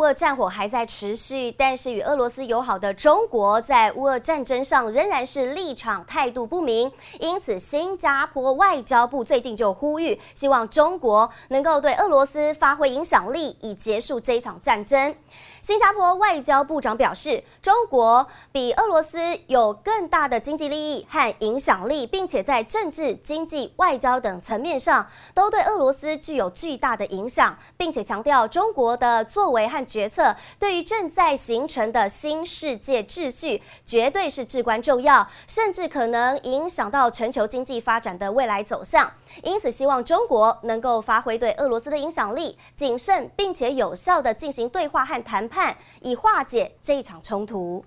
乌俄战火还在持续，但是与俄罗斯友好的中国在乌俄战争上仍然是立场态度不明。因此，新加坡外交部最近就呼吁，希望中国能够对俄罗斯发挥影响力，以结束这一场战争。新加坡外交部长表示，中国比俄罗斯有更大的经济利益和影响力，并且在政治、经济、外交等层面上都对俄罗斯具有巨大的影响，并且强调中国的作为和决策对于正在形成的新世界秩序绝对是至关重要，甚至可能影响到全球经济发展的未来走向。因此，希望中国能够发挥对俄罗斯的影响力，谨慎并且有效地进行对话和谈判，以化解这一场冲突。